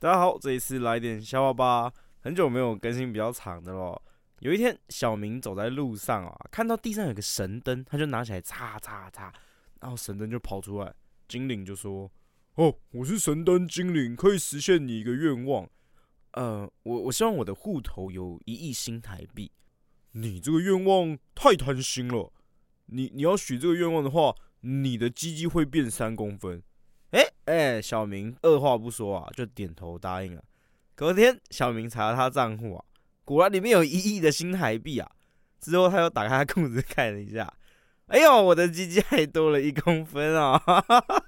大家好，这一次来点笑话吧。很久没有更新比较长的了。有一天，小明走在路上啊，看到地上有个神灯，他就拿起来擦擦擦，然后神灯就跑出来，精灵就说：“哦，我是神灯精灵，可以实现你一个愿望。呃，我我希望我的户头有一亿新台币。你这个愿望太贪心了。你你要许这个愿望的话，你的鸡鸡会变三公分。”哎哎，小明二话不说啊，就点头答应了。隔天，小明查了他账户啊，果然里面有一亿的新台币啊。之后，他又打开他裤子看了一下，哎呦，我的鸡鸡还多了一公分啊！哈哈哈。